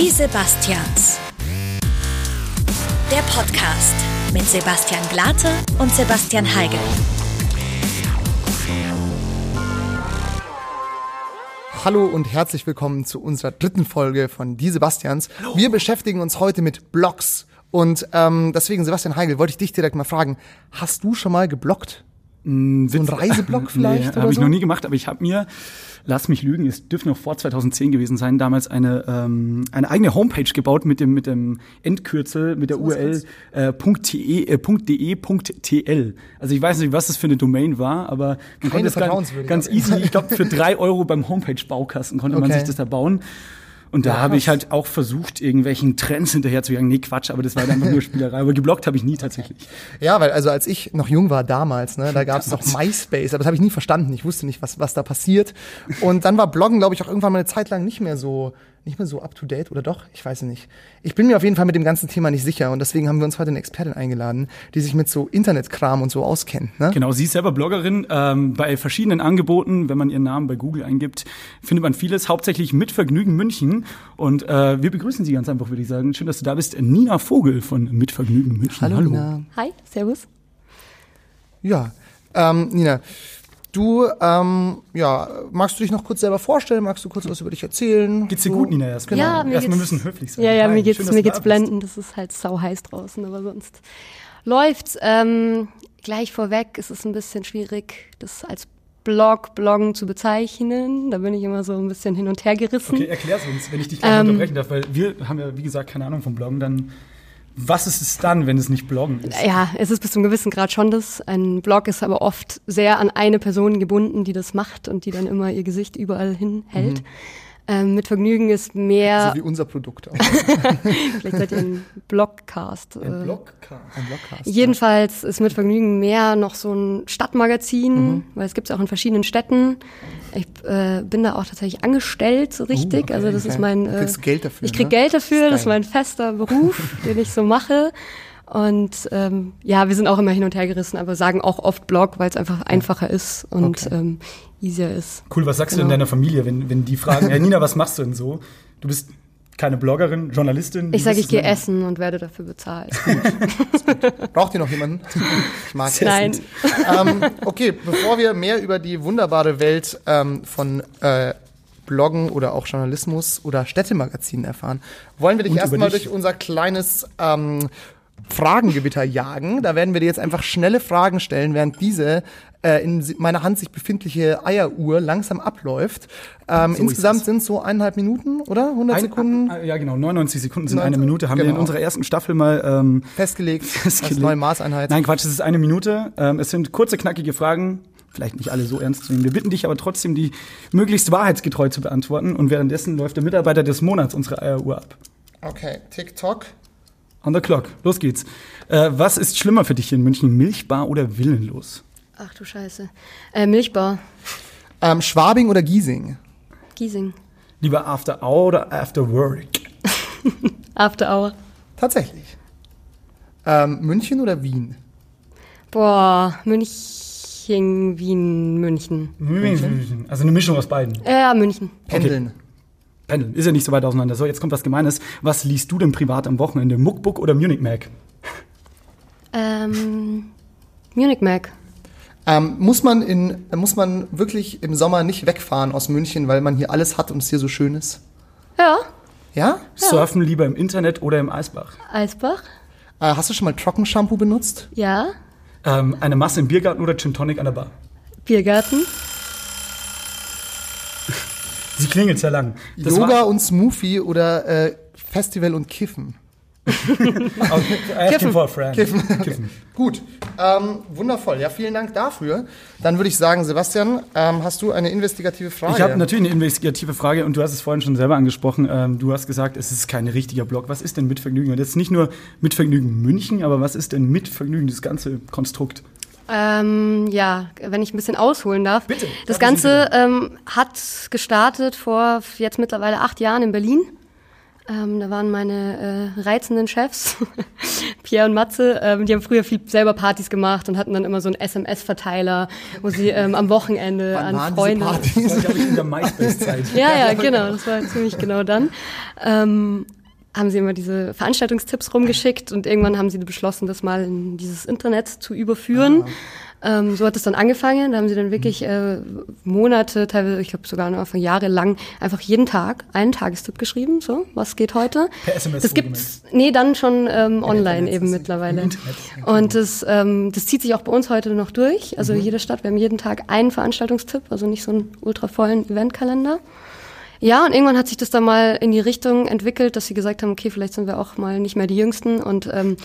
Die Sebastians. Der Podcast mit Sebastian Glate und Sebastian Heigel. Hallo und herzlich willkommen zu unserer dritten Folge von Die Sebastians. Wir beschäftigen uns heute mit Blogs. Und ähm, deswegen, Sebastian Heigel, wollte ich dich direkt mal fragen, hast du schon mal gebloggt? So ein Reiseblog vielleicht? Nee, habe ich so? noch nie gemacht, aber ich habe mir, lass mich lügen, es dürfte noch vor 2010 gewesen sein, damals eine, ähm, eine eigene Homepage gebaut mit dem, mit dem Endkürzel, mit der URL äh, .te, äh, .de.tl. Also ich weiß nicht, was das für eine Domain war, aber man konnte es ganz, ganz easy, ich glaube für drei Euro beim Homepage-Baukasten konnte man Okay. sich das da bauen. Und da Ja, habe ich halt auch versucht, irgendwelchen Trends hinterher zu jagen. Nee, Quatsch, aber das war dann einfach nur Spielerei. Aber geblockt habe ich nie tatsächlich. Ja, weil also als ich noch jung war damals, ne, da gab es noch MySpace, aber das habe ich nie verstanden. Ich wusste nicht, was, was da passiert. Und dann war Bloggen, glaube ich, auch irgendwann mal eine Zeit lang nicht mehr so nicht mehr so up to date oder doch? Ich weiß es nicht. Ich bin mir auf jeden Fall mit dem ganzen Thema nicht sicher und deswegen haben wir uns heute eine Expertin eingeladen, die sich mit so Internetkram und so auskennt. Ne? Genau, sie ist selber Bloggerin. Ähm, bei verschiedenen Angeboten, wenn man ihren Namen bei Google eingibt, findet man vieles, hauptsächlich mit Vergnügen München. Und äh, wir begrüßen Sie ganz einfach, würde ich sagen. Schön, dass du da bist. Nina Vogel von Mit Vergnügen München. Nina. Hi, Servus. Ja, ähm, Nina, du, ähm, ja, magst du dich noch kurz selber vorstellen? Magst du kurz was über dich erzählen? Geht's dir So. gut, Nina? Erstmal, Ja, mir erstmal geht's- müssen höflich sein. Ja, ja, Hi, mir geht's, schön, mir da geht's bist. blenden. Das ist halt sau heiß draußen, aber sonst läuft's. Ähm, gleich vorweg ist es ein bisschen schwierig, das als Blog, Bloggen zu bezeichnen. Da bin ich immer so ein bisschen hin und her gerissen. Okay, erklär's uns, wenn ich dich gleich Ähm, unterbrechen darf, weil wir haben ja, wie gesagt, keine Ahnung vom Bloggen. Dann, was ist es dann, wenn es nicht Bloggen ist? Ja, es ist bis zum gewissen Grad schon das. Ein Blog ist aber oft sehr an eine Person gebunden, die das macht und die dann immer ihr Gesicht überall hinhält. Ähm, mit Vergnügen ist mehr, So wie unser Produkt auch. vielleicht seid ihr ein Blogcast. Ein äh, Blogcast. Ein Blogcast. Jedenfalls ist mit Vergnügen mehr noch so ein Stadtmagazin, Mhm. weil es gibt es auch in verschiedenen Städten. Ich äh, bin da auch tatsächlich angestellt, so richtig. okay, also das okay. ist mein. Du kriegst Geld dafür, Ich krieg ne? Geld dafür, das ist mein fester Beruf, den ich so mache. Und ähm, ja, wir sind auch immer hin und her gerissen, aber sagen auch oft Blog, weil es einfach einfacher ist und Okay. ähm, easier ist. Cool, was sagst du Genau. denn deiner Familie, wenn, wenn die fragen, hey Nina, was machst du denn so? Du bist keine Bloggerin, Journalistin? Ich sage, ich du gehe essen und werde dafür bezahlt. Braucht ihr noch jemanden? Ich mag Essen. Nein. ähm, okay, bevor wir mehr über die wunderbare Welt ähm, von äh, Bloggen oder auch Journalismus oder Städtemagazinen erfahren, wollen wir dich erstmal durch unser kleines ähm, Fragengewitter jagen. Da werden wir dir jetzt einfach schnelle Fragen stellen, während diese äh, in meiner Hand sich befindliche Eieruhr langsam abläuft. Ähm, ist insgesamt es. sind es so eineinhalb Minuten, oder? 100 Ein- Sekunden ah, Ja, genau, 99 Sekunden sind 90 eine Minute. Haben wir in genau. unserer ersten Staffel mal ähm, festgelegt, als festgelegt. neue Maßeinheit. Nein, Quatsch, es ist eine Minute. Ähm, es sind kurze, knackige Fragen. Vielleicht nicht alle so ernst zu nehmen. Wir bitten dich aber trotzdem, die möglichst wahrheitsgetreu zu beantworten. Und währenddessen läuft der Mitarbeiter des Monats unsere Eieruhr ab. Okay, TikTok. On the clock. Los geht's. Äh, was ist schlimmer für dich hier in München? Milchbar oder Villenlos? Ach du Scheiße. Äh, Milchbar, Ähm, Schwabing oder Giesing? Giesing, Lieber After Hour oder After Work? After Hour. Tatsächlich. Ähm, München oder Wien? Boah, München, Wien, München. München. Also eine Mischung aus beiden. Ja, München. Pendeln. Pendeln. Ist ja nicht so weit auseinander. So, jetzt kommt was Gemeines. Was liest du denn privat am Wochenende? Muckbook oder Munich Mac? Ähm, Munich Mac. Ähm, muss, man in, muss man wirklich im Sommer nicht wegfahren aus München, weil man hier alles hat und es hier so schön ist? Ja, Ja? Surfen lieber im Internet oder im Eisbach? Eisbach. Äh, hast du schon mal Trockenshampoo benutzt? Ja, Ähm, eine Masse im Biergarten oder Gin Tonic an der Bar? Biergarten. Sie klingelt sehr lang. Das Yoga und Smoothie oder äh, Festival und Kiffen? Asking for a friend. Kiffen. Kiffen. Gut, ähm, wundervoll. Ja, vielen Dank dafür. Dann würde ich sagen, Sebastian, ähm, hast du eine investigative Frage? Ich habe natürlich eine investigative Frage und du hast es vorhin schon selber angesprochen. Ähm, du hast gesagt, es ist kein richtiger Blog. Was ist denn Mitvergnügen? Und jetzt nicht nur Mitvergnügen München, aber was ist denn Mitvergnügen, das ganze Konstrukt? Ähm, ja, wenn ich ein bisschen ausholen darf. Bitte, Das Ganze ähm, hat gestartet vor jetzt mittlerweile acht Jahren in Berlin. Ähm, da waren meine äh, reizenden Chefs, Pierre und Matze, ähm, die haben früher viel selber Partys gemacht und hatten dann immer so einen SMS-Verteiler, wo sie ähm, am Wochenende Wann an Freunde. Partys? Das war, ich, in der MySpace-Zeit. Ja, ja, genau, das war ziemlich genau dann. Ähm, haben sie immer diese Veranstaltungstipps rumgeschickt und irgendwann haben sie beschlossen, das mal in dieses Internet zu überführen. Ähm, so hat es dann angefangen. Da haben sie dann wirklich äh, Monate, teilweise, ich glaube sogar noch von Jahre lang, einfach jeden Tag einen Tagestipp geschrieben. So, was geht heute? Per SMS Das gibt's, nee, dann schon ähm, online eben mittlerweile. Internet. Und das, ähm, das zieht sich auch bei uns heute noch durch. Also jede Stadt, wir haben jeden Tag einen Veranstaltungstipp, also nicht so einen ultra vollen Eventkalender. Ja, und irgendwann hat sich das dann mal in die Richtung entwickelt, dass sie gesagt haben, okay, vielleicht sind wir auch mal nicht mehr die Jüngsten und ähm,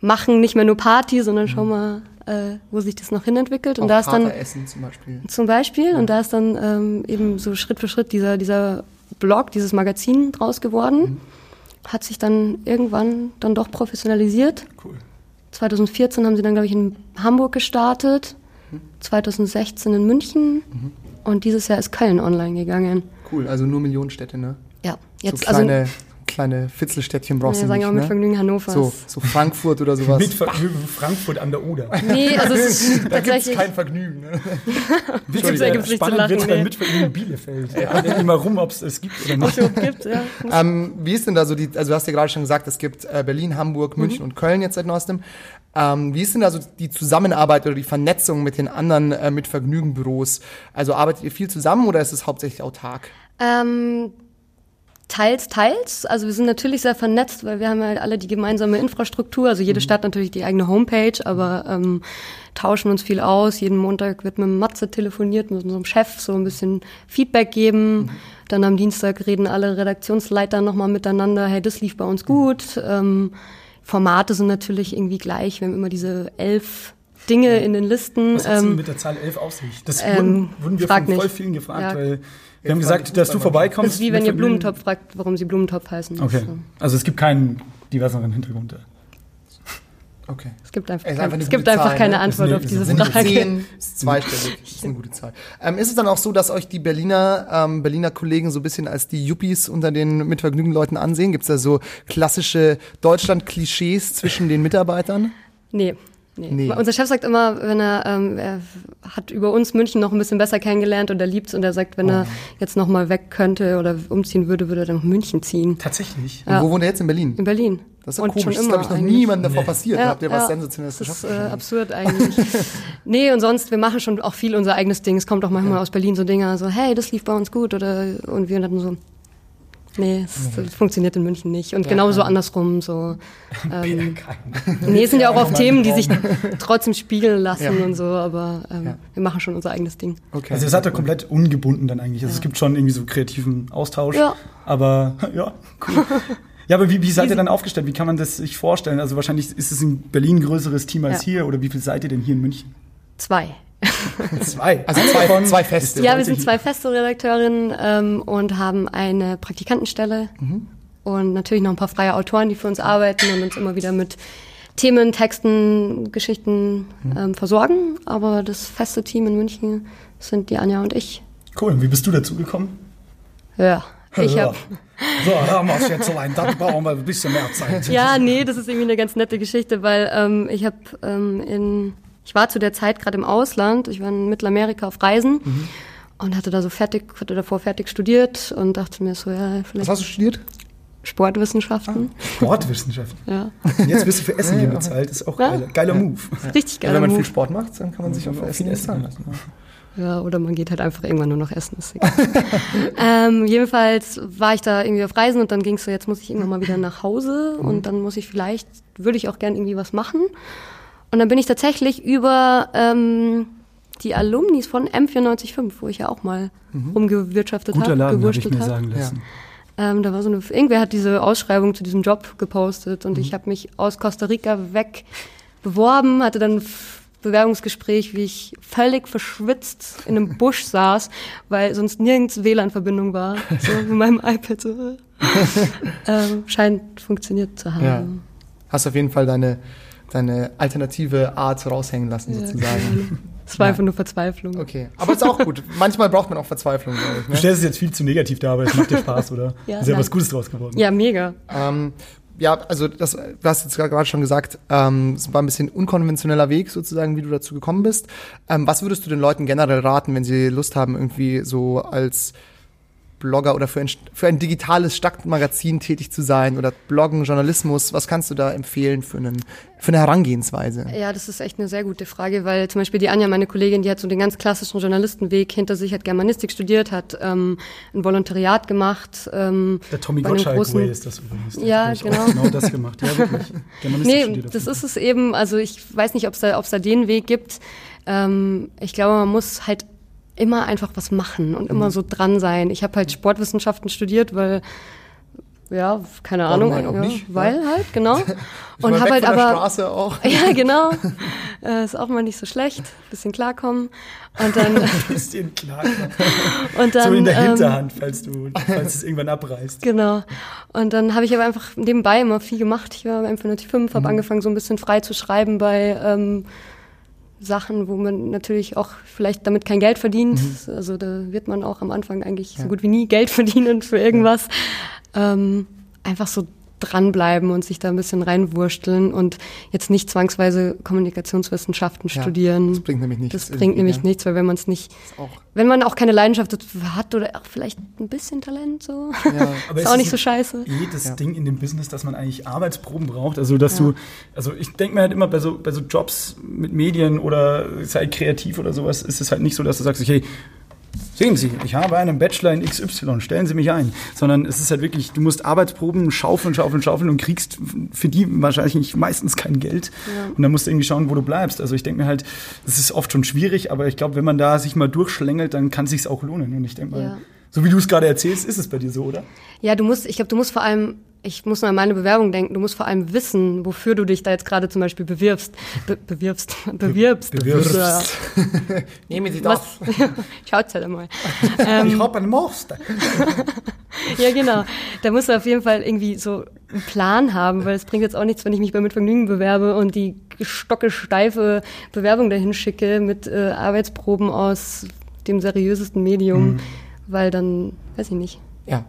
machen nicht mehr nur Party, sondern schauen mal, äh, wo sich das noch hinentwickelt. Und Auch da ist dann Kateressen zum Beispiel. zum Beispiel, und da ist dann ähm, eben so Schritt für Schritt dieser, dieser Blog, dieses Magazin draus geworden. Hat sich dann irgendwann dann doch professionalisiert. Cool. 2014 haben sie dann, glaube ich, in Hamburg gestartet, 2016 in München und dieses Jahr ist Köln online gegangen. Cool, also nur Millionenstädte, ne? Ja, jetzt so kleine, also kleine Fitzelstädtchen brauchst wir du sagen nicht, auch mit ne? Vergnügen Hannover. So, so Frankfurt oder sowas. Mit Ver Frankfurt an der Oder. Nee, also es ist da gibt's tatsächlich. kein Vergnügen, ne? gibt's- da gibt's nicht zu Spannend lachen, nee. beim Mitvergnügen in Bielefeld. Ja. Ja. immer rum, ob es es gibt oder nicht. so gibt, ja. Ähm, wie ist denn da so die, also du hast ja gerade schon gesagt, es gibt äh, Berlin, Hamburg, München und Köln jetzt seit neuestem. Ähm, wie ist denn da so die Zusammenarbeit oder die Vernetzung mit den anderen äh, mit Vergnügenbüros? Also arbeitet ihr viel zusammen oder ist es hauptsächlich autark? Ähm, teils, teils. Also wir sind natürlich sehr vernetzt, weil wir haben halt alle die gemeinsame Infrastruktur. Also jede Stadt natürlich die eigene Homepage, aber ähm, tauschen uns viel aus. Jeden Montag wird mit Matze telefoniert, mit unserem Chef so ein bisschen Feedback geben. Dann am Dienstag reden alle Redaktionsleiter nochmal miteinander. Hey, das lief bei uns gut. Ähm, Formate sind natürlich irgendwie gleich. Wir haben immer diese elf Dinge in den Listen. Was hat Ähm, denn mit der Zahl 11 auf sich? Das ähm, wurden, wurden wir von voll nicht. vielen gefragt, Ja. weil wir haben gesagt, dass du vorbeikommst. das ist wie wenn ihr. Blumentopf fragt, warum sie Blumentopf heißen. Okay. So. Also es gibt keinen diverseren Hintergrund. Okay. Es gibt einfach, Es kein, einfach eine es gibt gute einfach Zahl, keine ne? Antwort Das auf diese Sind Frage. zehn, ist zweistellig, das ist eine gute Zahl. Ähm, ist es dann auch so, dass euch die Berliner, ähm, Berliner Kollegen so ein bisschen als die Yuppies unter den mit Vergnügen Leuten ansehen? Gibt es da so klassische Deutschland-Klischees zwischen den Mitarbeitern? Nee. Nee. Nee. Unser Chef sagt immer, wenn er, ähm, er hat über uns München noch ein bisschen besser kennengelernt und er liebt's und er sagt, wenn Oh. er jetzt noch mal weg könnte oder umziehen würde, würde er dann nach München ziehen. Tatsächlich. Und wo wohnt er jetzt in Berlin? In Berlin. Das ist ja und komisch. schon Das ist, immer glaube ich, noch eigentlich. niemandem davor Nee. passiert. da habt ihr was Sensationelles Das ist geschafft. äh, absurd eigentlich. nee, und sonst, wir machen schon auch viel unser eigenes Ding. Es kommt auch manchmal aus Berlin so Dinge, so, hey, das lief bei uns gut oder und wir dann so, nee, es, das funktioniert in München nicht. Und genauso andersrum so. Ähm, nee, es sind ja auch oft Themen, die sich trotzdem spiegeln lassen Ja. und so, aber ähm, Ja. wir machen schon unser eigenes Ding. okay. Also ihr seid da komplett ungebunden dann eigentlich. Also es gibt schon irgendwie so kreativen Austausch. Ja. Aber ja, cool. Ja, aber wie, wie seid ihr dann aufgestellt? Wie kann man das sich vorstellen? Also wahrscheinlich ist es in Berlin ein größeres Team als Ja. hier oder wie viel seid ihr denn hier in München? Zwei. Zwei. also zwei, zwei Feste. Ja, wir sind zwei feste Redakteurinnen ähm, und haben eine Praktikantenstelle Mhm. und natürlich noch ein paar freie Autoren, die für uns arbeiten und uns immer wieder mit Themen, Texten, Geschichten Mhm. ähm, versorgen. Aber das feste Team in München sind die Anja und ich. Cool. Und wie bist du dazu gekommen? Ja, ich Ja. habe So, hören wir es jetzt allein. Da brauchen wir ein bisschen mehr Zeit. Ja, nee, das ist irgendwie eine ganz nette Geschichte, weil ähm, ich habe ähm, in, ich war zu der Zeit gerade im Ausland, ich war in Mittelamerika auf Reisen Mhm. und hatte da so fertig, hatte davor fertig studiert und dachte mir so, ja, Was vielleicht hast du studiert? Sportwissenschaften. Sportwissenschaften. Ja, Und jetzt wirst du für Essen hier bezahlt. Das ist auch Ja. geiler, geiler Move. richtig Ja, geil. wenn man viel Sport macht, dann kann man sich auch für Auf Essen viel Essen bezahlen lassen. lassen. Ja, oder man geht halt einfach irgendwann nur noch essen. Ist egal. ähm, jedenfalls war ich da irgendwie auf Reisen und dann ging es so, jetzt muss ich irgendwann mal wieder nach Hause und dann muss ich vielleicht, würde ich auch gern irgendwie was machen. Und dann bin ich tatsächlich über ähm, die Alumnis von M945, wo ich ja auch mal rumgewirtschaftet Guter habe, gewurschtelt habe. sagen lassen. Ähm, da war so eine, irgendwer hat diese Ausschreibung zu diesem Job gepostet und ich habe mich aus Costa Rica weg beworben, hatte dann ein Bewerbungsgespräch, wie ich völlig verschwitzt in einem Busch saß, weil sonst nirgends WLAN-Verbindung war. So mit meinem iPad so. äh. ähm, scheint funktioniert zu haben. Ja. Hast auf jeden Fall deine, deine alternative Art raushängen lassen, Ja, sozusagen. Es war einfach nur Verzweiflung. Okay, aber ist auch gut. Manchmal braucht man auch Verzweiflung, glaube ich. Du Ne? stellst es jetzt viel zu negativ dar, aber es macht dir Spaß, oder? Ja, ist ja was Gutes draus geworden. Ja, mega. Ähm, ja, also das, du hast jetzt gerade schon gesagt, ähm, es war ein bisschen unkonventioneller Weg sozusagen, wie du dazu gekommen bist. Ähm, was würdest du den Leuten generell raten, wenn sie Lust haben, irgendwie so als Blogger oder für ein, für ein digitales Stadtmagazin tätig zu sein oder Bloggen, Journalismus? Was kannst du da empfehlen für, einen, für eine Herangehensweise? Ja, das ist echt eine sehr gute Frage, weil zum Beispiel die Anja, meine Kollegin, die hat so den ganz klassischen Journalistenweg hinter sich, hat Germanistik studiert, hat ähm, ein Volontariat gemacht. Ähm, Der Tommy bei einem Gottschalk großen- Way ist das übrigens. Ja, genau. Auch genau das gemacht. Ja, wirklich. Germanistik Nee, das ist es eben. Also ich weiß nicht, ob es da, ob's da den Weg gibt. Ähm, ich glaube, man muss halt immer einfach was machen und Mhm. immer so dran sein. Ich habe halt Sportwissenschaften studiert, weil ja, keine Warum Ahnung, halt ja, nicht, weil halt genau. Und habe halt von der aber Straße auch. ja genau, äh, ist auch mal nicht so schlecht, bisschen klarkommen und dann. Bisschen klar. und dann so in der ähm, Hinterhand, falls du, falls es irgendwann abreißt. Genau. Und dann habe ich aber einfach nebenbei immer viel gemacht. Ich war beim M405, habe angefangen, so ein bisschen frei zu schreiben bei ähm, Sachen, wo man natürlich auch vielleicht damit kein Geld verdient. Also da wird man auch am Anfang eigentlich so gut wie nie Geld verdienen für irgendwas. Ähm, einfach so dranbleiben und sich da ein bisschen reinwursteln und jetzt nicht zwangsweise Kommunikationswissenschaften Ja, studieren. das bringt nämlich nichts Das bringt nämlich ja. nichts, weil wenn man es nicht, auch- wenn man auch keine Leidenschaft hat oder auch vielleicht ein bisschen Talent so, Ja. Aber ist es auch nicht so scheiße. jedes Ding in dem Business, dass man eigentlich Arbeitsproben braucht. Also, dass du, also ich denke mir halt immer bei so, bei so Jobs mit Medien oder sei kreativ oder sowas, ist es halt nicht so, dass du sagst, hey, sehen Sie, ich habe einen Bachelor in XY, stellen Sie mich ein. Sondern es ist halt wirklich, du musst Arbeitsproben schaufeln, schaufeln, schaufeln und kriegst für die wahrscheinlich meistens kein Geld. Und dann musst du irgendwie schauen, wo du bleibst. Also ich denke mir halt, das ist oft schon schwierig, aber ich glaube, wenn man da sich mal durchschlängelt, dann kann es sich auch lohnen. Und ich denke mal, Ja. so wie du es gerade erzählst, ist es bei dir so, oder? Ja, du musst, ich glaube, du musst vor allem, ich muss nur an meine Bewerbung denken, du musst vor allem wissen, wofür du dich da jetzt gerade zum Beispiel bewirbst. Be bewirbst. Bewirbst. bewirbst. Ja. Nehmen Sie Was? Schaut's halt einmal. Ähm, Ich habe einen Master. ja, genau. Da musst du auf jeden Fall irgendwie so einen Plan haben, weil es bringt jetzt auch nichts, wenn ich mich bei Mitvergnügen bewerbe und die stockesteife Bewerbung dahin schicke mit äh, Arbeitsproben aus dem seriösesten Medium, weil dann, weiß ich nicht. Ja.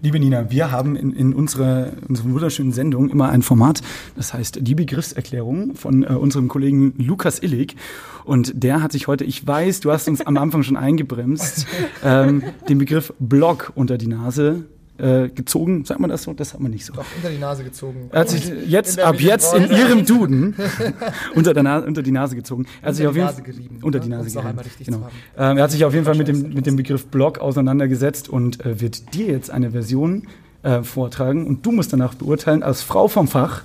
Liebe Nina, wir haben in, in unserer, unserer wunderschönen Sendung immer ein Format, das heißt die Begriffserklärung von äh, unserem Kollegen Lukas Illig. Und der hat sich heute, ich weiß, du hast uns am Anfang schon eingebremst, ähm, den Begriff Blog unter die Nase äh, gezogen. Sagt man das so? Das hat man nicht so. Doch unter die Nase gezogen. Er hat sich jetzt, ab jetzt in ihrem Duden unter, der Na unter die Nase gezogen. Er hat sich Unter auf die jeden Nase Fall- Unter ne? die Nase gerieben. Genau. Ähm, er hat sich auf jeden Fall mit dem, mit dem Begriff Blog auseinandergesetzt und äh, wird dir jetzt eine Version äh, vortragen. Und du musst danach beurteilen, als Frau vom Fach,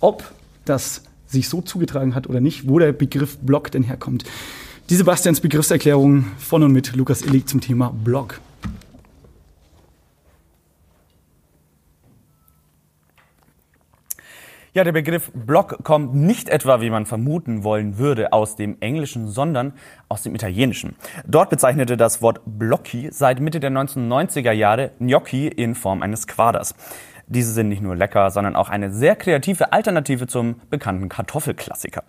ob das sich so zugetragen hat oder nicht, wo der Begriff Blog denn herkommt. Die Sebastians Begriffserklärung von und mit Lukas Illig zum Thema Blog. Ja, der Begriff Blog kommt nicht etwa, wie man vermuten wollen würde, aus dem Englischen, sondern aus dem Italienischen. Dort bezeichnete das Wort Blocchi seit Mitte der 1990er Jahre Gnocchi in Form eines Quaders. Diese sind nicht nur lecker, sondern auch eine sehr kreative Alternative zum bekannten Kartoffelklassiker.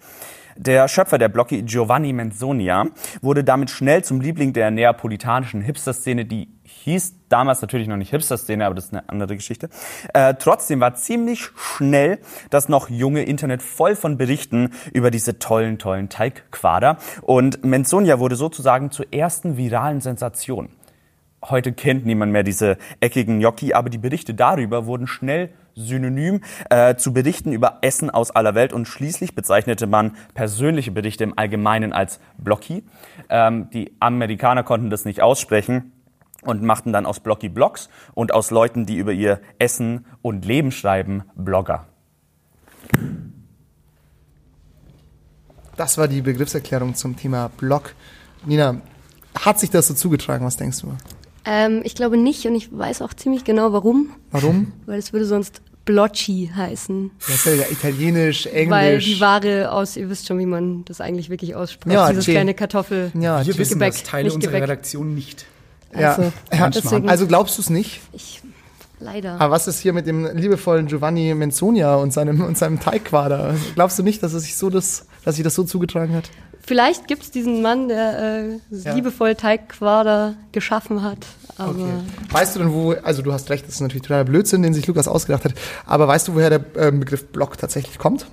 Der Schöpfer der Blocchi, Giovanni Menzonia, wurde damit schnell zum Liebling der neapolitanischen Hipster-Szene, die hieß damals natürlich noch nicht Hipster-Szene, aber das ist eine andere Geschichte. Äh, trotzdem war ziemlich schnell das noch junge Internet voll von Berichten über diese tollen, tollen Teigquader. Und Menzonia wurde sozusagen zur ersten viralen Sensation. Heute kennt niemand mehr diese eckigen Gnocchi, aber die Berichte darüber wurden schnell synonym äh, zu Berichten über Essen aus aller Welt und schließlich bezeichnete man persönliche Berichte im Allgemeinen als Blocchi. Ähm, die Amerikaner konnten das nicht aussprechen und machten dann aus Blocki Blogs und aus Leuten, die über ihr Essen und Leben schreiben, Blogger. Das war die Begriffserklärung zum Thema Blog. Nina, hat sich das so zugetragen? Was denkst du? Ähm, ich glaube nicht und ich weiß auch ziemlich genau warum, Warum? weil es würde sonst Blocchi heißen. Das ist ja wieder Italienisch, Weil Englisch. die Ware aus, ihr wisst schon, wie man das eigentlich wirklich ausspricht. Ja, Dieses Che. kleine Kartoffel. ja, Wir wissen Gebäck, das, Teile unserer Gebäck. Redaktion nicht. ja. Also, ja. deswegen, Also glaubst du es nicht? ich, leider. Aber was ist hier mit dem liebevollen Giovanni Menzonia und seinem, und seinem Teigquader? Glaubst du nicht, dass es sich so das, dass sich das so zugetragen hat? Vielleicht gibt's diesen Mann, der äh, Ja. liebevoll Teigquader geschaffen hat. Okay. Weißt du denn, wo, also du hast recht, das ist natürlich totaler Blödsinn, den sich Lukas ausgedacht hat, aber weißt du, woher der äh, Begriff Blog tatsächlich kommt?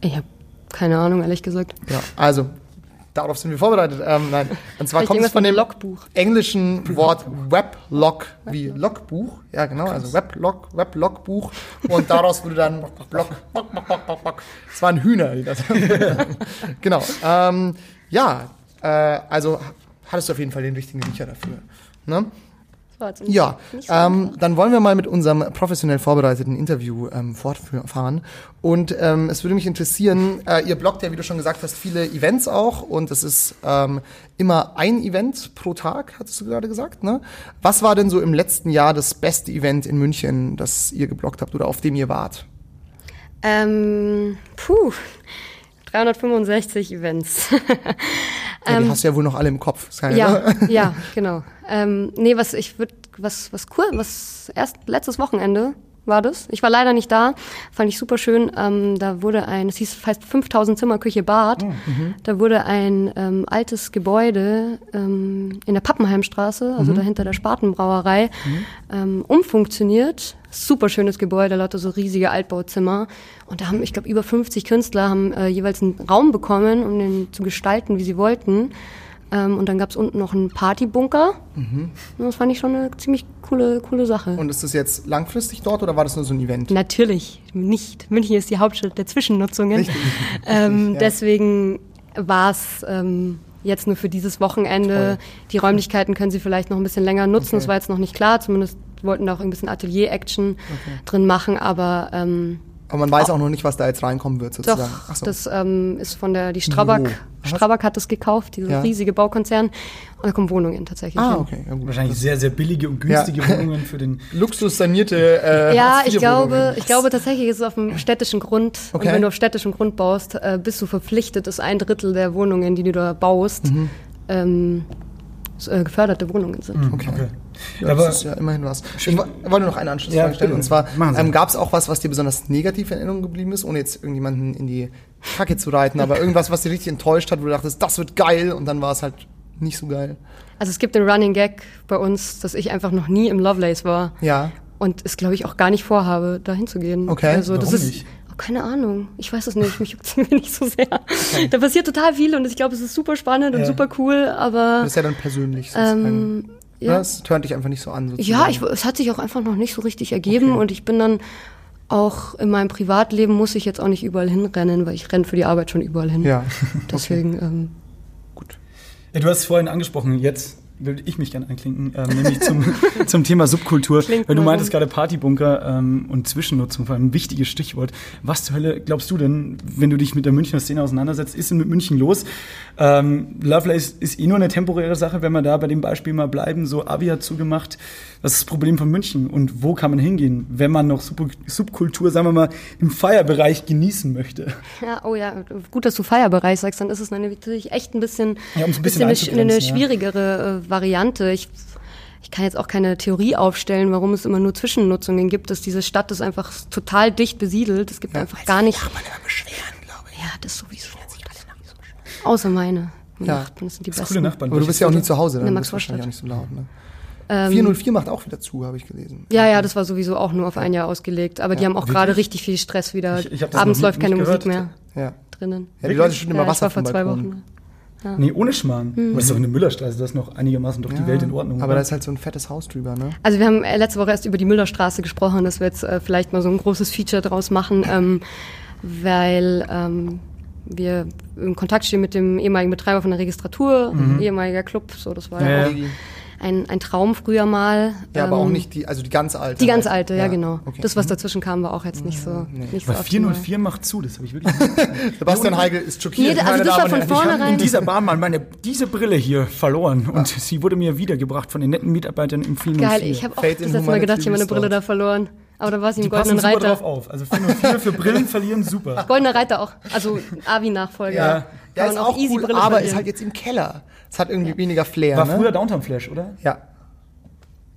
ich habe keine Ahnung, ehrlich gesagt. Ja, also darauf sind wir vorbereitet. Ähm, nein, und zwar kommt es von dem Logbuch. englischen Wort Weblog wie Logbuch. Ja, genau, also Weblog, Weblogbuch. Und daraus wurde dann Blog, Blog, Blog, Blog, Blog. Es waren Hühner, die das. genau. Ähm, ja, äh, also hattest du auf jeden Fall den richtigen Riecher dafür. Ne? Nicht- Ja, so ähm, dann wollen wir mal mit unserem professionell vorbereiteten Interview ähm, fortfahren. Und ähm, es würde mich interessieren, äh, ihr bloggt ja, wie du schon gesagt hast, viele Events auch und es ist ähm, immer ein Event pro Tag, hattest du gerade gesagt, ne? Was war denn so im letzten Jahr das beste Event in München, das ihr gebloggt habt oder auf dem ihr wart? Ähm, puh, 365 Events. Ja, die hast du ja wohl noch alle im Kopf. Ähm, ja, ja, genau. Ähm, nee, was ich würde, was, was cool, was erst letztes Wochenende war das. Ich war leider nicht da, fand ich super schön. Ähm, da wurde ein, es hieß heißt 5000 Zimmer Küche Bad. Da wurde ein ähm, altes Gebäude ähm, in der Pappenheimstraße, also dahinter der Spatenbrauerei, ähm, umfunktioniert. Super schönes Gebäude, lauter so riesige Altbauzimmer. Und da haben, ich glaube, über 50 Künstler haben äh, jeweils einen Raum bekommen, um den zu gestalten, wie sie wollten. Ähm, und dann gab's unten noch einen Partybunker. Und Das fand ich schon eine ziemlich coole, coole Sache. Und ist das jetzt langfristig dort oder war das nur so ein Event? Natürlich nicht. München ist die Hauptstadt der Zwischennutzungen. Richtig. Ähm, Ja. Deswegen war's ähm, jetzt nur für dieses Wochenende. Die Räumlichkeiten können Sie vielleicht noch ein bisschen länger nutzen. Okay. Das war jetzt noch nicht klar. Zumindest wollten da auch ein bisschen Atelier-Action drin machen. Aber ähm, Aber man weiß auch noch nicht, was da jetzt reinkommen wird, sozusagen. doch, Ach so. das ähm, ist von der, die Strabag? Strabag hat das gekauft, dieser Ja. riesige Baukonzern. Und da kommen Wohnungen tatsächlich ah, hin. okay, ja gut. Wahrscheinlich sehr, sehr billige und günstige Ja. Wohnungen für den. Luxussanierte äh, Ja, ich glaube, ich glaube tatsächlich ist es auf dem städtischen Grund. Okay. Und wenn du auf städtischem Grund baust, äh, bist du verpflichtet, ist ein Drittel der Wohnungen, die du da baust, Mhm. ähm, äh, geförderte Wohnungen sind. Okay. Okay. Ja, Aber- das ist ja immerhin was. Ich wo- wollte noch eine Anschlussfrage Ja, stellen. Und zwar, ähm, gab es auch was, was dir besonders negativ in Erinnerung geblieben ist, ohne jetzt irgendjemanden in die Kacke zu reiten, aber irgendwas, was dich richtig enttäuscht hat, wo du dachtest, das wird geil und dann war es halt nicht so geil. Also es gibt den Running Gag bei uns, dass ich einfach noch nie im Lovelace war. Ja. Und es, glaube ich, auch gar nicht vorhabe, da hinzugehen. Okay. Also das Warum ist. nicht? Oh, keine Ahnung. Ich weiß es nicht. Mich juckt es nicht so sehr. Da passiert total viel und ich glaube, es ist super spannend und Ja. super cool, aber. Das ist ja dann persönlich sozusagen. Ähm, ja. Das turnt dich einfach nicht so an. Sozusagen. Ja, ich, es hat sich auch einfach noch nicht so richtig ergeben Okay. und ich bin dann auch in meinem Privatleben muss ich jetzt auch nicht überall hinrennen, weil ich renne für die Arbeit schon überall hin. Ja. Deswegen, ähm, Ja, du hast es vorhin angesprochen, jetzt würde ich mich gerne anklinken, ähm, nämlich zum, zum Thema Subkultur, Klingt weil du meintest gerade Partybunker ähm, und Zwischennutzung, vor allem ein wichtiges Stichwort. Was zur Hölle glaubst du denn, wenn du dich mit der Münchner Szene auseinandersetzt, ist denn mit München los? Ähm, Lovelace ist eh nur eine temporäre Sache, wenn wir da bei dem Beispiel mal bleiben, so Abi hat zugemacht. Was ist das Problem von München und wo kann man hingehen, wenn man noch Sub Subkultur, sagen wir mal, im Feierbereich genießen möchte? ja, oh ja, gut, dass du Feierbereich sagst, dann ist es natürlich echt ein bisschen, Ja, ein bisschen eine, einzugrenzen, eine ja. schwierigere äh, Variante. Ich, ich kann jetzt auch keine Theorie aufstellen, warum es immer nur Zwischennutzungen gibt, dass diese Stadt ist einfach total dicht besiedelt. Es gibt einfach gar nicht. Kann man immer beschweren, glaube ich. Ja, das sowieso. Außer meine. Meine Ja. Nachbarn sind die Das besten. coole Nachbarn. Aber du bist ja auch nie zu Hause, dann bist du wahrscheinlich auch nicht so laut. Ne? Ähm, 404 macht auch wieder zu, habe ich gelesen. Ja, ja, das war sowieso auch nur auf ein Jahr ausgelegt. Aber die haben auch gerade richtig viel Stress wieder. Ich- ich das Abends läuft keine nicht Musik gehört. mehr Ja. drinnen. Ja, die Leute schütten immer Ja, das Wasser war vor zwei Balkon. Wochen. Nee, ohne Schmarrn. Mhm. Das ist doch eine Müllerstraße, das ist noch einigermaßen doch die Welt in Ordnung. Aber oder? da ist halt so ein fettes Haus drüber, ne? Also wir haben äh, letzte Woche erst über die Müllerstraße gesprochen, dass wir jetzt äh, vielleicht mal so ein großes Feature draus machen, ähm, weil ähm, wir in Kontakt stehen mit dem ehemaligen Betreiber von der Registratur, ehemaliger Club, so das war ja, Ja, auch ja. Ein, ein Traum früher mal. Ja, aber auch Ähm, nicht die, also die ganz alte. Die ganz halt. alte, ja, genau. okay. Das, was dazwischen kam, war auch jetzt nicht so, nicht so Aber optimal. 404 macht zu, das habe ich wirklich nicht Sebastian Heigel ist schockiert. Nee, also meine das war von Herren. Ich habe vornherein- in dieser Bahn mal meine, diese Brille hier verloren und sie wurde mir wiedergebracht von den netten Mitarbeitern im 404. Geil, ich habe auch Fate das letzte Mal gedacht, ich habe meine Brille da verloren. Aber da war sie im Die Goldenen super drauf Reiter. auf. Also 404 für Brillen verlieren, super. Goldener Reiter auch. Also Avi-Nachfolger. Ja. Ja, Kann ist man auch cool, aber verlieren. ist halt jetzt im Keller. Es hat irgendwie weniger Flair, War ne? früher Downtown Flash, oder? Ja.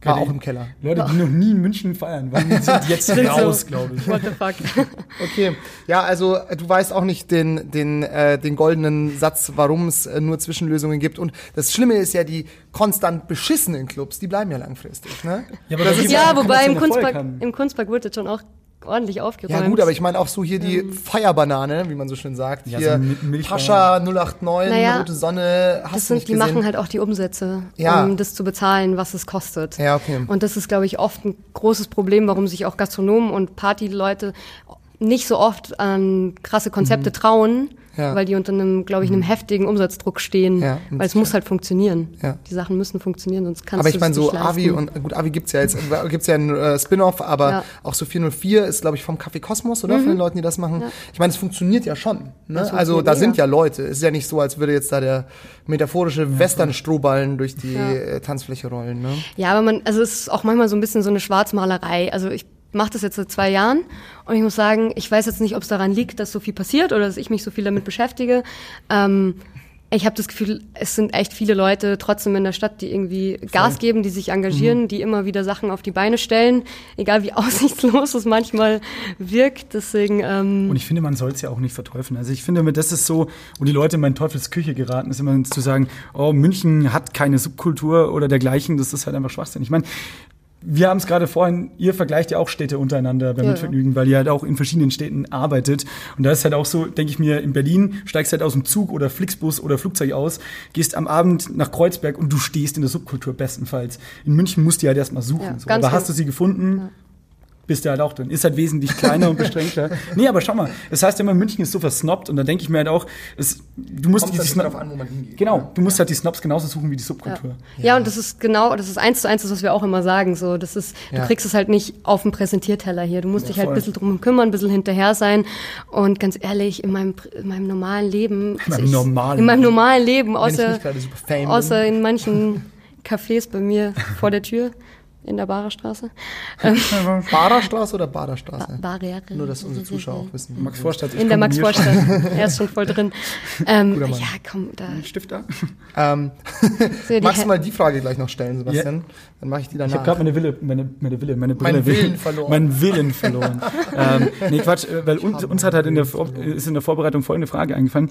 War auch im Keller. Leute, die noch nie in München feiern, waren, sind jetzt raus, glaube ich. What the fuck? Okay, ja, also du weißt auch nicht den, den, äh, den goldenen Satz, warum es äh, nur Zwischenlösungen gibt. Und das Schlimme ist ja, die konstant beschissenen Clubs, die bleiben ja langfristig. Ne? Ja, aber Das da ist ja, auch wobei im Kunstpark, im Kunstpark wird jetzt schon auch ordentlich aufgeräumt. Ja gut, aber ich meine auch so hier die Feierbanane, wie man so schön sagt. Ja, hier so mit Milch- Pascha 089, Naja, Rote Sonne, hast das du nicht sind, die gesehen? machen halt auch die Umsätze, Ja. um das zu bezahlen, was es kostet. Ja, okay. Und das ist, glaube ich, oft ein großes Problem, warum sich auch Gastronomen und Partyleute nicht so oft an krasse Konzepte trauen, Mhm. Ja. Mhm. weil die unter einem, glaube ich, einem heftigen Umsatzdruck stehen. Ja, weil es muss halt funktionieren. Ja. Die Sachen müssen funktionieren, sonst kannst Aber du ich meine, es so nicht leisten. Avi und gut, Avi gibt's ja jetzt, gibt's ja ein äh, Spin-off, aber Ja. auch so 404 ist, glaube ich, vom Café Kosmos, oder? Von den Leuten, die das machen. Ich meine, es funktioniert ja schon. Ne? Mhm. Also da sind ja Leute. Es ist ja nicht so, als würde jetzt da der metaphorische Western-Strohballen durch die äh, Tanzfläche rollen. Ne? Ja, aber man, also es ist auch manchmal so ein bisschen so eine Schwarzmalerei. Also ich mache das jetzt seit zwei Jahren und ich muss sagen, ich weiß jetzt nicht, ob es daran liegt, dass so viel passiert oder dass ich mich so viel damit beschäftige. Ähm, ich habe das Gefühl, es sind echt viele Leute trotzdem in der Stadt, die irgendwie Gas geben, die sich engagieren, die immer wieder Sachen auf die Beine stellen, egal wie aussichtslos es manchmal wirkt. Deswegen ähm, Und ich finde, man soll es ja auch nicht verteufeln. Also ich finde, das ist so, wo die Leute in meinen Teufels Küche geraten, ist immer zu sagen, oh, München hat keine Subkultur oder dergleichen, das ist halt einfach Schwachsinn. Ich meine, wir haben es gerade vorhin, ihr vergleicht ja auch Städte untereinander beim Ja, Mitvergnügen, weil ihr halt auch in verschiedenen Städten arbeitet. Und da ist halt auch so, denke ich mir, in Berlin steigst halt aus dem Zug oder Flixbus oder Flugzeug aus, gehst am Abend nach Kreuzberg und du stehst in der Subkultur bestenfalls. In München musst du halt erstmal suchen. Ja, so. Aber hast genau. du sie gefunden, bist du halt auch drin. Ist halt wesentlich kleiner und beschränkter. Nee, aber schau mal, das heißt ja immer, München ist so versnobbt und da denke ich mir halt auch, es, du musst Kommt die, halt die darauf Snob, an, wo man hingeht. Genau, du musst halt die Snobs genauso suchen wie die Ja. Subkultur. Ja. und das ist genau, das ist eins zu eins das, was wir auch immer sagen. So, das ist, Ja. du kriegst es halt nicht auf dem Präsentierteller hier. Du musst dich halt ein bisschen drum kümmern, ein bisschen hinterher sein. Und ganz ehrlich, in meinem, in meinem normalen Leben, In meinem ich, normalen in meinem Leben. normalen Leben, außer, außer in manchen Cafés bei mir vor der Tür in der Barerstraße. Ähm, Baderstraße oder Baderstraße? Barriere. Nur, dass unsere Zuschauer auch wissen. Max Vorstadt. In der schon. Max-Vorstadt. er ist schon voll drin. Ähm, Guter Mann. ja, komm, da. Stift da. Ähm, So, die magst du mal die Frage gleich noch stellen, Sebastian? Dann mache ich die Ich habe danach. gerade meine Wille, meine, meine Wille, meine Brille. Meinen Willen verloren. Meinen Willen verloren. ähm, nee, Quatsch, äh, weil uns, uns hat halt in der, ist in der Vorbereitung folgende Frage eingefallen.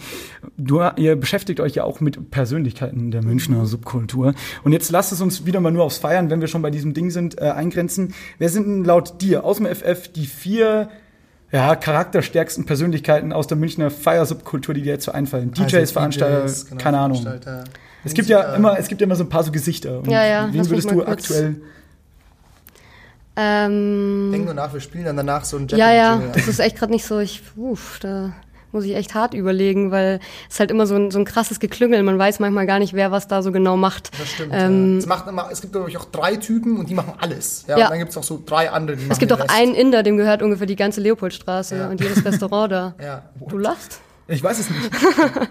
Du, ihr beschäftigt euch ja auch mit Persönlichkeiten der Münchner Subkultur. Und jetzt lasst es uns wieder mal nur aufs Feiern, wenn wir schon bei diesem Ding sind, äh, eingrenzen. Wer sind denn laut dir aus dem FF die vier ja, charakterstärksten Persönlichkeiten aus der Münchner Feiersubkultur, die dir jetzt so einfallen? DJs, Also Veranstalter, DJs, genau, keine Ahnung. Veranstalter, Es gibt ja immer, es gibt ja immer so ein paar so Gesichter. Und Ja, ja, Wen würdest du kurz- aktuell Ähm, Denk nur nach, wir spielen dann danach so ein Ja, ja, Jeopardy-Jingle. das ist echt gerade nicht so, ich, uff, da muss ich echt hart überlegen, weil es ist halt immer so ein, so ein krasses Geklüngel. Man weiß manchmal gar nicht, wer was da so genau macht. Das stimmt. Ähm, ja. es, macht immer, es gibt, glaube ich, auch drei Typen und die machen alles. Ja, Ja. Und dann gibt es auch so drei andere, die machen Es gibt auch Rest. einen Inder, dem gehört ungefähr die ganze Leopoldstraße Ja. und jedes Restaurant da. Ja. Du lachst? Ich weiß es nicht.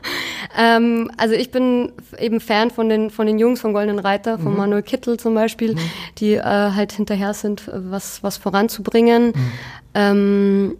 Ähm, also ich bin eben Fan von den, von den Jungs vom Goldenen Reiter, von Manuel Kittel zum Beispiel, die äh, halt hinterher sind, was, was voranzubringen. Ähm,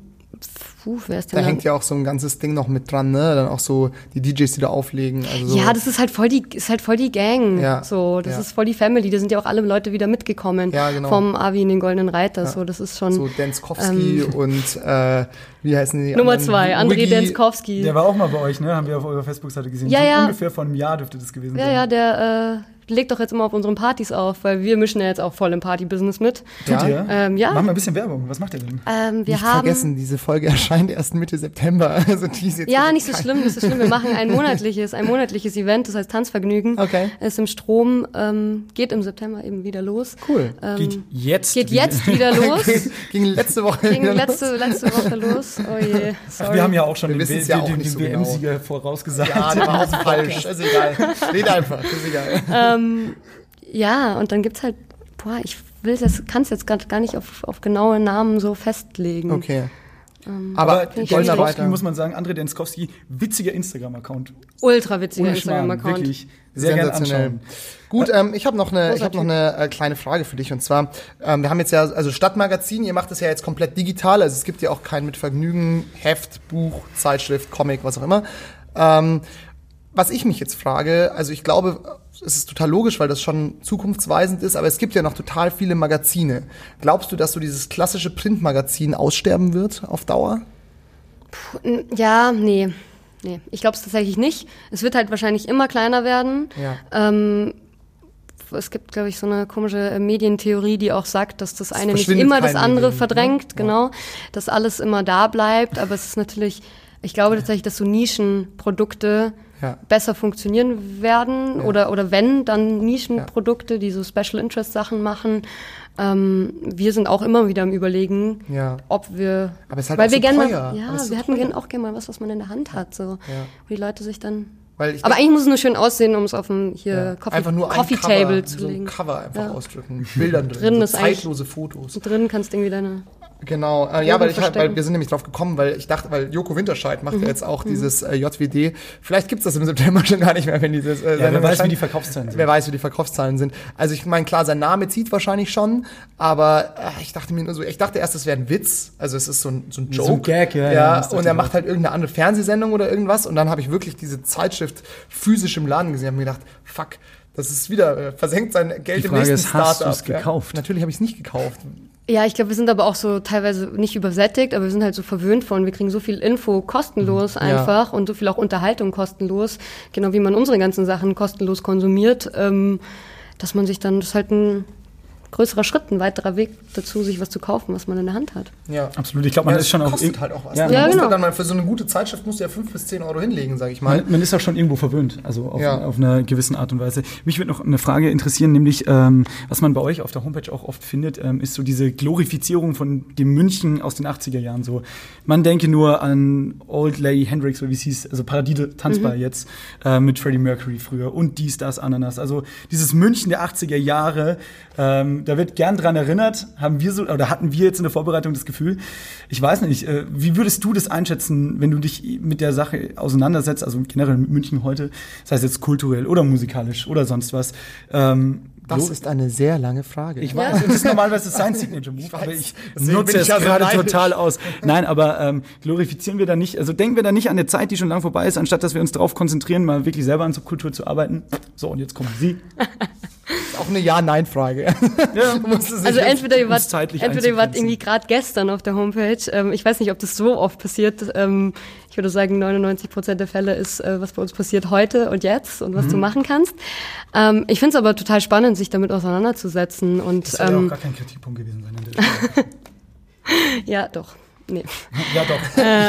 puh, wer ist denn Da da? hängt ja auch so ein ganzes Ding noch mit dran, ne? Dann auch so die DJs, die da auflegen. Also so. Ja, das ist halt voll die, ist halt voll die Gang. Ja, So, das ja. ist voll die Family. Da sind ja auch alle Leute wieder mitgekommen. Ja, genau. Vom Avi in den Goldenen Reiter. So, das ist schon so Denskowski und äh, wie heißen die? Ähm, Nummer anderen? zwei, André Wiggy. Denskowski. Der war auch mal bei euch, ne? Haben wir auf eurer Facebook-Seite gesehen. Ja, so ja. Ungefähr vor einem Jahr dürfte das gewesen Ja, sein. ja, der äh, legt doch jetzt immer auf unseren Partys auf, weil wir mischen ja jetzt auch voll im Party-Business mit. Tut Ja? ihr? Ähm, ja. Mach mal ein bisschen Werbung. Was macht ihr denn? Ähm, wir Nicht haben. vergessen, diese Folge erscheint erst Mitte September. Also die ist jetzt Ja, nicht so schlimm, nicht so schlimm. Wir machen ein monatliches, ein monatliches Event, das heißt Tanzvergnügen. Okay. Ist im Strom, ähm, geht im September eben wieder los. Cool. Ähm, Geht jetzt. geht wieder- jetzt wieder los. Ging letzte Woche. Ging wieder los. letzte, letzte Woche los. Oh je, sorry. Wir haben ja auch schon Wir den, W- ja auch den, nicht den so genau. WM-Sieger vorausgesagt. Ja, der war auch falsch. Ist egal. Red einfach. Ist egal. Ähm, ja, und dann gibt's halt, boah, ich will das, kann es jetzt gar nicht auf, auf genaue Namen so festlegen. Okay. Aber Aber Denskowski, muss man sagen, André Denskowski, witziger Instagram-Account. Ultra witziger Instagram-Account. wirklich. Sehr gerne Sensationell. anschauen. Gut, ähm, ich habe noch eine, ich habe noch eine äh, kleine Frage für dich und zwar, ähm, wir haben jetzt ja also Stadtmagazin, ihr macht das ja jetzt komplett digital, also es gibt ja auch kein mit Vergnügen Heft, Buch, Zeitschrift, Comic, was auch immer. Ähm, was ich mich jetzt frage, also ich glaube, es ist total logisch, weil das schon zukunftsweisend ist, aber es gibt ja noch total viele Magazine. Glaubst du, dass so dieses klassische Printmagazin aussterben wird auf Dauer? N- Ja, nee. Nee, ich glaube es tatsächlich nicht. Es wird halt wahrscheinlich immer kleiner werden. Ja. Ähm, es gibt, glaube ich, so eine komische Medientheorie, die auch sagt, dass das eine nicht verschwindet immer das andere Medium, ne? verdrängt, Ja. genau, dass alles immer da bleibt. Aber es ist natürlich, ich glaube tatsächlich, dass so Nischenprodukte Ja. besser funktionieren werden oder oder wenn dann Nischenprodukte, die so Special Interest Sachen machen. Ähm, wir sind auch immer wieder am überlegen, Ja. ob wir, Aber es ist halt weil auch wir so gerne, teuer. mal, ja, ist so wir hätten gerne auch gerne mal was, was man in der Hand hat, so, wo die Leute sich dann. Weil ich Aber eigentlich muss es nur schön aussehen, um es auf dem hier ja, Coffee, einfach nur Coffee ein Cover, Table zu so ein legen. Cover einfach Ja. ausdrücken, mit Bildern drin, Drin so zeitlose Fotos. Und drin kannst du irgendwie deine. Genau, äh, ja, weil, ich halt, weil wir sind nämlich drauf gekommen, weil ich dachte, weil Joko Winterscheid macht Mhm. ja jetzt auch dieses äh, JWD. Vielleicht gibt's das im September schon gar nicht mehr, wenn dieses. Äh, wer Sendung weiß, wie die Verkaufszahlen sind. Wer weiß, wie die Verkaufszahlen sind. Also ich meine, klar, sein Name zieht wahrscheinlich schon, aber äh, ich dachte mir nur so, ich dachte erst, es wäre ein Witz. Also es ist so ein, so ein So Joke. ein Gag, ja, ja, ja und er macht halt irgendeine andere Fernsehsendung oder irgendwas. Und dann habe ich wirklich diese Zeitschrift physisch im Laden gesehen und mir gedacht, fuck. Das ist wieder, äh, versenkt sein Geld Die im Frage nächsten ist, hast Startup. du's gekauft? Ja, natürlich habe ich es nicht gekauft. Ja, ich glaube, wir sind aber auch so teilweise nicht übersättigt, aber wir sind halt so verwöhnt von, wir kriegen so viel Info kostenlos Mhm. einfach und so viel auch Unterhaltung kostenlos, genau wie man unsere ganzen Sachen kostenlos konsumiert, ähm, dass man sich dann, das ist halt ein größerer Schritt, ein weiterer Weg dazu, sich was zu kaufen, was man in der Hand hat. Ja. Absolut. Ich glaube, man ja, ist schon auch. kostet halt auch was. Ja, Ja, genau. dann mal für so eine gute Zeitschrift musst du ja fünf bis zehn Euro hinlegen, sage ich mal. Man, man ist auch schon irgendwo verwöhnt, also auf, Ja. auf einer gewissen Art und Weise. Mich würde noch eine Frage interessieren, nämlich ähm, was man bei euch auf der Homepage auch oft findet, ähm, ist so diese Glorifizierung von dem München aus den 80er Jahren. So, man denke nur an Old Lady Hendrix, oder wie es hieß, also Paradiese tanzbar jetzt äh, mit Freddie Mercury früher und dies, das, Ananas. Also dieses München der 80er Jahre, ähm, da wird gern dran erinnert, haben wir so oder hatten wir jetzt in der Vorbereitung das Gefühl. Ich weiß nicht, äh, wie würdest du das einschätzen, wenn du dich mit der Sache auseinandersetzt, also generell mit München heute, sei es jetzt kulturell oder musikalisch oder sonst was? Ähm, Das so- ist eine sehr lange Frage. ich weiß, und das ist normalerweise sein Signature Move, aber ich nutze es ich ja so gerade neidisch. total aus. Nein, aber ähm, glorifizieren wir da nicht, also denken wir da nicht an eine Zeit, die schon lang vorbei ist, anstatt dass wir uns darauf konzentrieren, mal wirklich selber an Subkultur zu arbeiten. So, und jetzt kommen Sie. ist auch eine Ja-Nein-Frage. Ja. Also entweder ihr wart, entweder ihr wart irgendwie gerade gestern auf der Homepage. Ähm, ich weiß nicht, ob das so oft passiert. Ähm, ich würde sagen, 99 Prozent der Fälle ist, äh, was bei uns passiert heute und jetzt und was Mhm. du machen kannst. Ähm, ich finde es aber total spannend, sich damit auseinanderzusetzen. Und Das soll ja auch ähm, gar kein Kritikpunkt gewesen sein. An der ja, doch. Nee. ja, doch.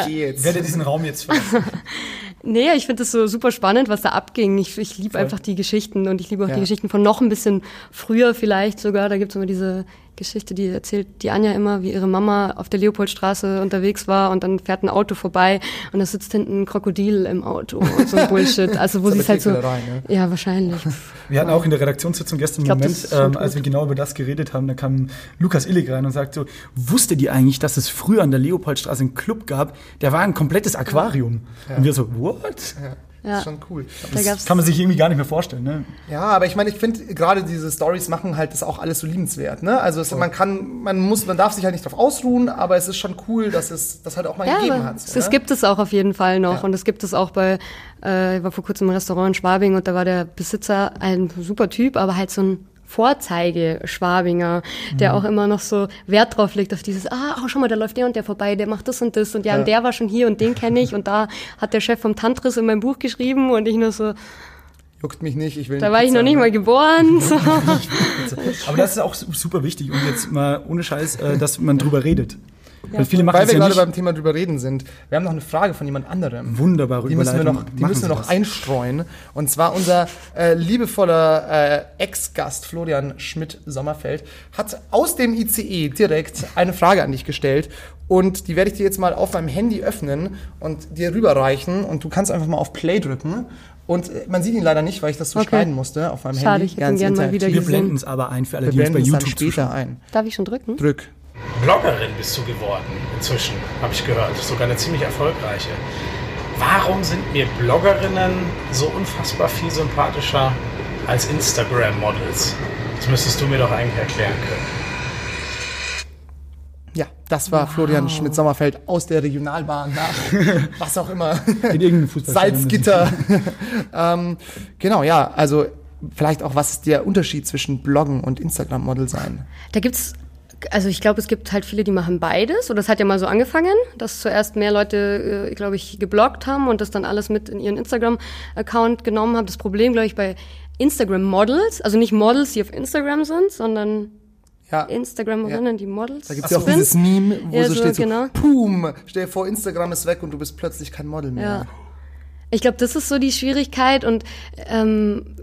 Ich geh jetzt. Ich werde diesen Raum jetzt verlassen. Nee, ich finde es so super spannend, was da abging. Ich, ich liebe einfach die Geschichten und ich liebe auch Ja. die Geschichten von noch ein bisschen früher vielleicht sogar. Da gibt's immer diese Geschichte, die erzählt die Anja immer, wie ihre Mama auf der Leopoldstraße unterwegs war und dann fährt ein Auto vorbei und da sitzt hinten ein Krokodil im Auto und so ein Bullshit. Also wo Das sie es halt so... aber Tierquälerei, ne? Ja, wahrscheinlich. Wir hatten auch in der Redaktionssitzung gestern einen Moment, das ähm, als wir genau über das geredet haben, da kam Lukas Illig rein und sagt so, wusstet ihr eigentlich, dass es früher an der Leopoldstraße einen Club gab, der war ein komplettes Aquarium? Und wir so, what? Ja. Ja. Das ist schon cool. Da gab's Kann man sich irgendwie gar nicht mehr vorstellen, ne? Ja, aber ich meine, ich finde gerade diese Stories machen halt das auch alles so liebenswert, ne? Also es, man kann, man muss, man darf sich halt nicht drauf ausruhen, aber es ist schon cool, dass es das halt auch mal Ja, gegeben hat. es, so, es ne? gibt es auch auf jeden Fall noch Ja. und es gibt es auch bei, äh, ich war vor kurzem im Restaurant in Schwabing und da war der Besitzer ein super Typ, aber halt so ein Vorzeige-Schwabinger, der Mhm. auch immer noch so Wert drauf legt auf dieses, ah, oh, schau mal, da läuft der und der vorbei, der macht das und das und ja, Ja. und der war schon hier und den kenne ich und da hat der Chef vom Tantris in meinem Buch geschrieben und ich nur so, Juckt mich nicht, ich will da war ich noch nicht mal geboren. So. Aber das ist auch su- super wichtig und jetzt mal ohne Scheiß, äh, dass man drüber redet. Weil viele machen Weil wir ja gerade nicht. beim Thema drüber reden sind. Wir haben noch eine Frage von jemand anderem. Wunderbare Die müssen wir noch, die Machen müssen wir noch das. einstreuen. Und zwar unser äh, liebevoller äh, Ex-Gast Florian Schmidt-Sommerfeld hat aus dem ICE direkt eine Frage an dich gestellt. Und die werde ich dir jetzt mal auf meinem Handy öffnen und dir rüberreichen. Und du kannst einfach mal auf Play drücken. Und äh, man sieht ihn leider nicht, weil ich das so Okay. schneiden musste auf meinem Schade, Handy. ich hätte ihn Ganz gern mal wieder Wir blenden es aber ein für alle, Wir die uns bei YouTube später zuschauen. ein. Darf ich schon drücken? Drück. Bloggerin bist du geworden, inzwischen, habe ich gehört. Sogar eine ziemlich erfolgreiche. Warum sind mir Bloggerinnen so unfassbar viel sympathischer als Instagram-Models? Das müsstest du mir doch eigentlich erklären können. Ja, Das war Florian Schmidt-Sommerfeld aus der Regionalbahn nach was auch immer. In irgendeinem Fußballstadion. Salzgitter. ähm, genau, ja, also vielleicht auch, was ist der Unterschied zwischen Bloggen und Instagram-Model sein? Da gibt's, also ich glaube, es gibt halt viele, die machen beides. Oder es hat ja mal so angefangen, dass zuerst mehr Leute, äh, glaube ich, gebloggt haben und das dann alles mit in ihren Instagram-Account genommen haben. Das Problem, glaube ich, bei Instagram-Models, also nicht Models, die auf Instagram sind, sondern Ja. Instagramerinnen, die Models Da gibt es ja auch sind. dieses Meme, wo Ja, so so, steht so, genau. Pum, stell dir vor, Instagram ist weg und du bist plötzlich kein Model mehr. Ja. Ich glaube, das ist so die Schwierigkeit und ähm,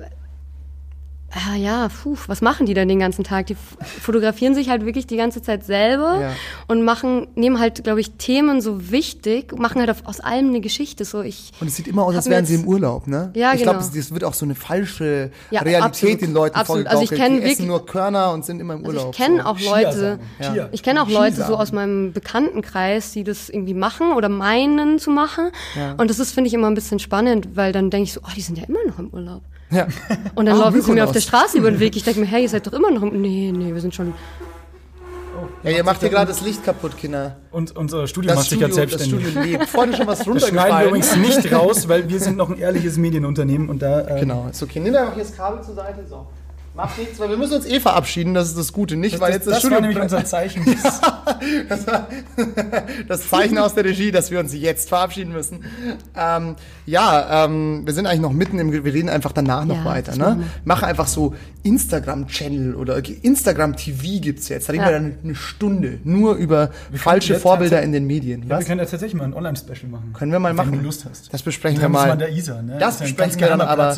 ah, ja, puh, was machen die denn den ganzen Tag? Die fotografieren sich halt wirklich die ganze Zeit selber Ja. und machen, nehmen halt, glaube ich, Themen so wichtig, machen halt auf, aus allem eine Geschichte. So ich Und es sieht immer aus, als wären sie im Urlaub, ne? Ja, ich genau. glaube, das wird auch so eine falsche Ja, Realität absolut. den Leuten Absolut. Also ich vorgegaukelt. kenn die essen wirklich- nur Körner und sind immer im Also Urlaub. ich kenne so. auch Leute. Chia. ich kenne auch Leute so aus meinem Bekanntenkreis, die das irgendwie machen oder meinen zu machen. Und das ist, finde ich, immer ein bisschen spannend, weil dann denke ich so, oh, die sind ja immer noch im Urlaub. Ja. Und dann Ah, laufen sie mir auf der. Straße über den Weg. Ich denke mir, hey, ihr seid doch immer noch im... Nee, nee, wir sind schon... ja, ihr macht hier gerade das Licht kaputt, Kinder. Und unser Studio Das macht sich Studio, gerade das selbstständig. Studio lebt. Vorne schon was Das schneiden wir runtergefallen. übrigens nicht raus, weil wir sind noch ein ehrliches Medienunternehmen und da äh, Genau, ist okay. Nimm einfach hier das Kabel zur Seite. So. Macht nichts, weil wir müssen uns eh verabschieden, das ist das Gute. Nicht, das, weil das, jetzt das, das Studio war nämlich unser Zeichen. das, war das Zeichen aus der Regie, dass wir uns jetzt verabschieden müssen. Ähm, ja, ähm, wir sind eigentlich noch mitten im, wir reden einfach danach noch Ja, weiter. das Ne? wir. Mache einfach so Instagram-Channel oder Instagram-TV gibt's jetzt. Da reden Ja. wir dann eine Stunde nur über falsche jetzt Vorbilder in den Medien. Ja, wir können ja tatsächlich mal ein Online-Special machen. Können wir mal Wenn machen. du Lust hast. Das besprechen wir mal. man der Isar, ne? Das ist ja ein besprechen ganz wir dann aber.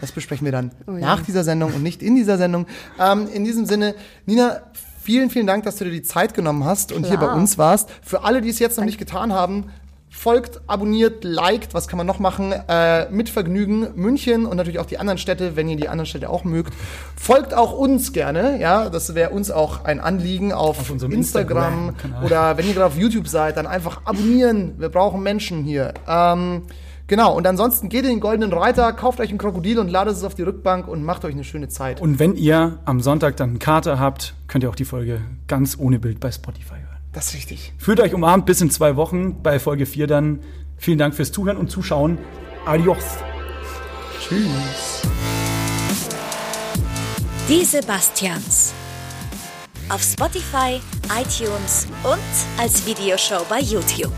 Das besprechen wir dann Oh ja. nach dieser Sendung und nicht in dieser Sendung. Ähm, in diesem Sinne, Nina, vielen, vielen Dank, dass du dir die Zeit genommen hast und hier bei Klar. uns warst. Für alle, die es jetzt noch nicht getan haben, folgt, abonniert, liked, was kann man noch machen? Äh, mit Vergnügen München und natürlich auch die anderen Städte, wenn ihr die anderen Städte auch mögt. Folgt auch uns gerne, ja, das wäre uns auch ein Anliegen auf, Auf unserem Instagram, Instagram-Kanal. oder wenn ihr gerade auf YouTube seid, dann einfach abonnieren. Wir brauchen Menschen hier. Ähm, genau, und ansonsten geht in den Goldenen Reiter, kauft euch ein Krokodil und ladet es auf die Rückbank und macht euch eine schöne Zeit. Und wenn ihr am Sonntag dann einen Kater habt, könnt ihr auch die Folge ganz ohne Bild bei Spotify hören. das ist richtig. Fühlt euch umarmt bis in zwei Wochen bei Folge 4 dann. Vielen Dank fürs Zuhören und Zuschauen. Adios. Tschüss. Die Sebastians. Auf Spotify, iTunes und als Videoshow bei YouTube.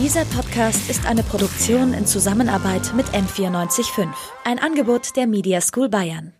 Dieser Podcast ist eine Produktion in Zusammenarbeit mit M945, ein Angebot der Media School Bayern.